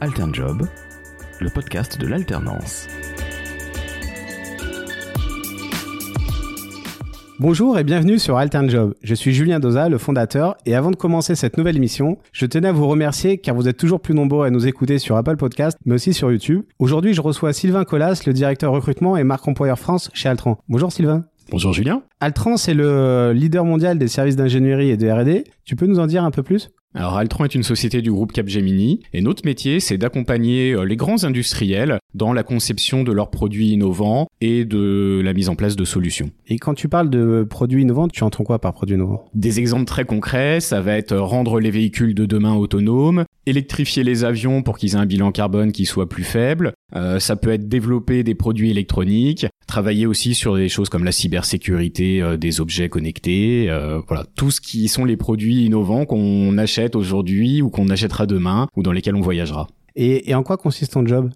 Alternjob, le podcast de l'alternance. Bonjour et bienvenue sur Alternjob. Je suis Julien Doza, le fondateur, et avant de commencer cette nouvelle émission, je tenais à vous remercier car vous êtes toujours plus nombreux à nous écouter sur Apple Podcast, mais aussi sur YouTube. Aujourd'hui, je reçois Sylvain Collas, le directeur recrutement et marque employeur France chez Altran. Bonjour Sylvain. Bonjour Julien. Altran, c'est le leader mondial des services d'ingénierie et de R&D. Tu peux nous en dire un peu plus? Alors Altron est une société du groupe Capgemini et notre métier c'est d'accompagner euh, les grands industriels dans la conception de leurs produits innovants et de la mise en place de solutions. Et quand tu parles de produits innovants, tu entends quoi par produits innovants? Des exemples très concrets, ça va être rendre les véhicules de demain autonomes, électrifier les avions pour qu'ils aient un bilan carbone qui soit plus faible, euh, ça peut être développer des produits électroniques, travailler aussi sur des choses comme la cybersécurité euh, des objets connectés, euh, voilà, tout ce qui sont les produits innovants qu'on achète aujourd'hui ou qu'on achètera demain ou dans lesquels on voyagera. Et, et en quoi consiste ton job?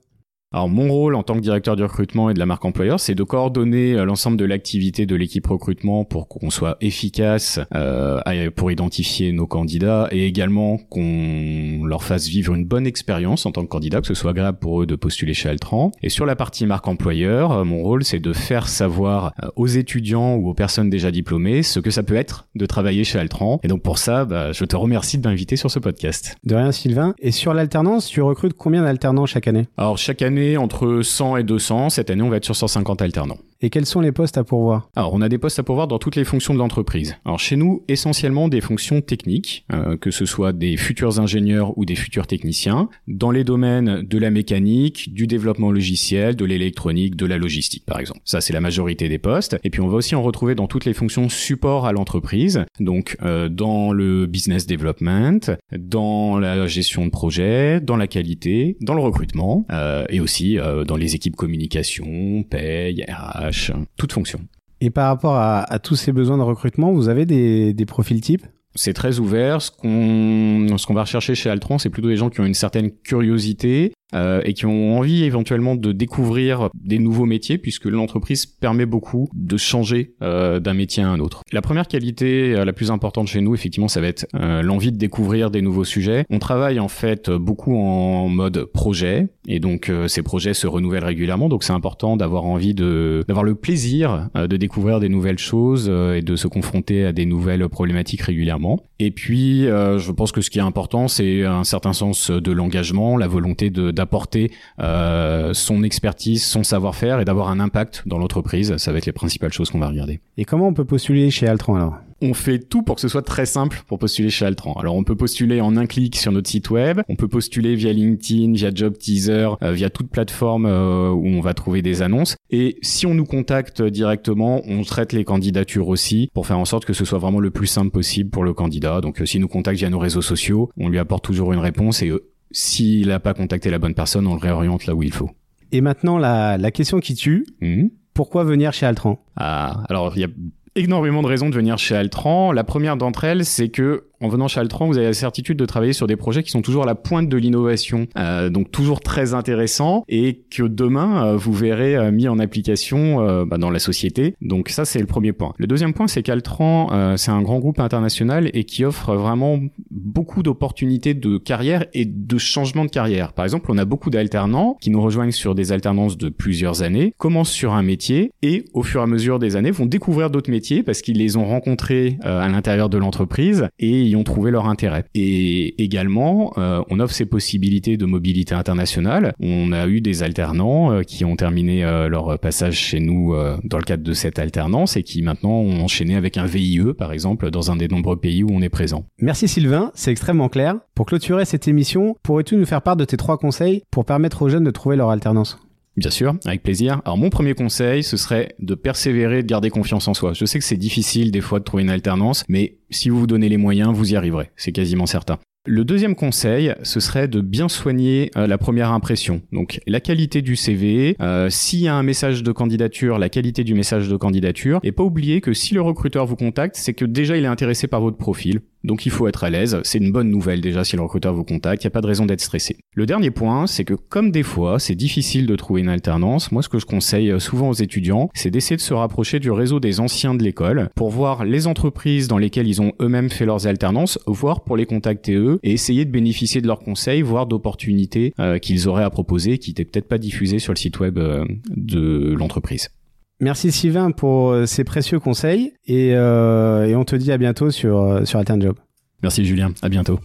Alors mon rôle en tant que directeur du recrutement et de la marque employeur, c'est de coordonner euh, l'ensemble de l'activité de l'équipe recrutement pour qu'on soit efficace euh, pour identifier nos candidats et également qu'on leur fasse vivre une bonne expérience en tant que candidat, que ce soit agréable pour eux de postuler chez Altran. Et sur la partie marque employeur, euh, mon rôle c'est de faire savoir euh, aux étudiants ou aux personnes déjà diplômées ce que ça peut être de travailler chez Altran. Et donc pour ça, bah, je te remercie de m'inviter sur ce podcast. De rien Sylvain. Et sur l'alternance, tu recrutes combien d'alternants chaque année? Alors chaque année entre 100 et 200. Cette année, on va être sur 150 alternants. Et quels sont les postes à pourvoir? Alors, on a des postes à pourvoir dans toutes les fonctions de l'entreprise. Alors, chez nous, essentiellement des fonctions techniques, euh, que ce soit des futurs ingénieurs ou des futurs techniciens, dans les domaines de la mécanique, du développement logiciel, de l'électronique, de la logistique, par exemple. Ça, c'est la majorité des postes. Et puis, on va aussi en retrouver dans toutes les fonctions support à l'entreprise, donc euh, dans le business development, dans la gestion de projet, dans la qualité, dans le recrutement, euh, et aussi dans les équipes communication, paye, RH, toute fonction. Et par rapport à, tous ces besoins de recrutement, vous avez des, des profils types? C'est très ouvert. Ce qu'on ce qu'on va rechercher chez Altron, c'est plutôt des gens qui ont une certaine curiosité, euh, et qui ont envie éventuellement de découvrir des nouveaux métiers puisque l'entreprise permet beaucoup de changer euh, d'un métier à un autre. La première qualité euh, la plus importante chez nous, effectivement, ça va être l'envie de découvrir des nouveaux sujets. On travaille en fait beaucoup en mode projet et donc ces projets se renouvellent régulièrement. Donc c'est important d'avoir envie de d'avoir le plaisir de découvrir des nouvelles choses et de se confronter à des nouvelles problématiques régulièrement. Et puis je pense que ce qui est important, c'est un certain sens de l'engagement, la volonté de d'apporter euh, son expertise, son savoir-faire et d'avoir un impact dans l'entreprise. Ça va être les principales choses qu'on va regarder. Et comment on peut postuler chez Altran alors? On fait tout pour que ce soit très simple pour postuler chez Altran. Alors on peut postuler en un clic sur notre site web, on peut postuler via LinkedIn, via Job Teaser, euh, via toute plateforme euh, où on va trouver des annonces. Et si on nous contacte directement, on traite les candidatures aussi pour faire en sorte que ce soit vraiment le plus simple possible pour le candidat. Donc s'il nous contacte via nos réseaux sociaux, on lui apporte toujours une réponse et s'il n'a pas contacté la bonne personne, on le réoriente là où il faut. Et maintenant, la, la question qui tue. Hmm. Pourquoi venir chez Altran? Ah, alors il y a énormément de raisons de venir chez Altran. La première d'entre elles, c'est que en venant chez Altran, vous avez la certitude de travailler sur des projets qui sont toujours à la pointe de l'innovation, euh, donc toujours très intéressants et que demain euh, vous verrez euh, mis en application euh, bah, dans la société. Donc ça c'est le premier point. Le deuxième point c'est qu'Altran euh, c'est un grand groupe international et qui offre vraiment beaucoup d'opportunités de carrière et de changement de carrière. Par exemple, on a beaucoup d'alternants qui nous rejoignent sur des alternances de plusieurs années, commencent sur un métier et au fur et à mesure des années vont découvrir d'autres métiers parce qu'ils les ont rencontrés à l'intérieur de l'entreprise et ont trouvé leur intérêt. Et également, euh, on offre ces possibilités de mobilité internationale. On a eu des alternants euh, qui ont terminé euh, leur passage chez nous dans le cadre de cette alternance et qui maintenant ont enchaîné avec un VIE, par exemple, dans un des nombreux pays où on est présent. Merci Sylvain, c'est extrêmement clair. Pour clôturer cette émission, pourrais-tu nous faire part de tes trois conseils pour permettre aux jeunes de trouver leur alternance? Bien sûr, avec plaisir. Alors mon premier conseil, ce serait de persévérer, de garder confiance en soi. Je sais que c'est difficile des fois de trouver une alternance, mais si vous vous donnez les moyens, vous y arriverez. C'est quasiment certain. Le deuxième conseil, ce serait de bien soigner euh, la première impression. Donc la qualité du CV, euh, s'il y a un message de candidature, la qualité du message de candidature, et pas oublier que si le recruteur vous contacte, c'est que déjà il est intéressé par votre profil Donc il faut être à l'aise. C'est une bonne nouvelle déjà si le recruteur vous contacte. Il n'y a pas de raison d'être stressé. Le dernier point, c'est que comme des fois, c'est difficile de trouver une alternance. Moi, ce que je conseille souvent aux étudiants, c'est d'essayer de se rapprocher du réseau des anciens de l'école pour voir les entreprises dans lesquelles ils ont eux-mêmes fait leurs alternances, voir pour les contacter eux et essayer de bénéficier de leurs conseils, voire d'opportunités euh, qu'ils auraient à proposer qui n'étaient peut-être pas diffusées sur le site web euh, de l'entreprise. Merci Sylvain pour euh, ces précieux conseils et, et, on te dit à bientôt sur, sur Job. Merci Julien, à bientôt.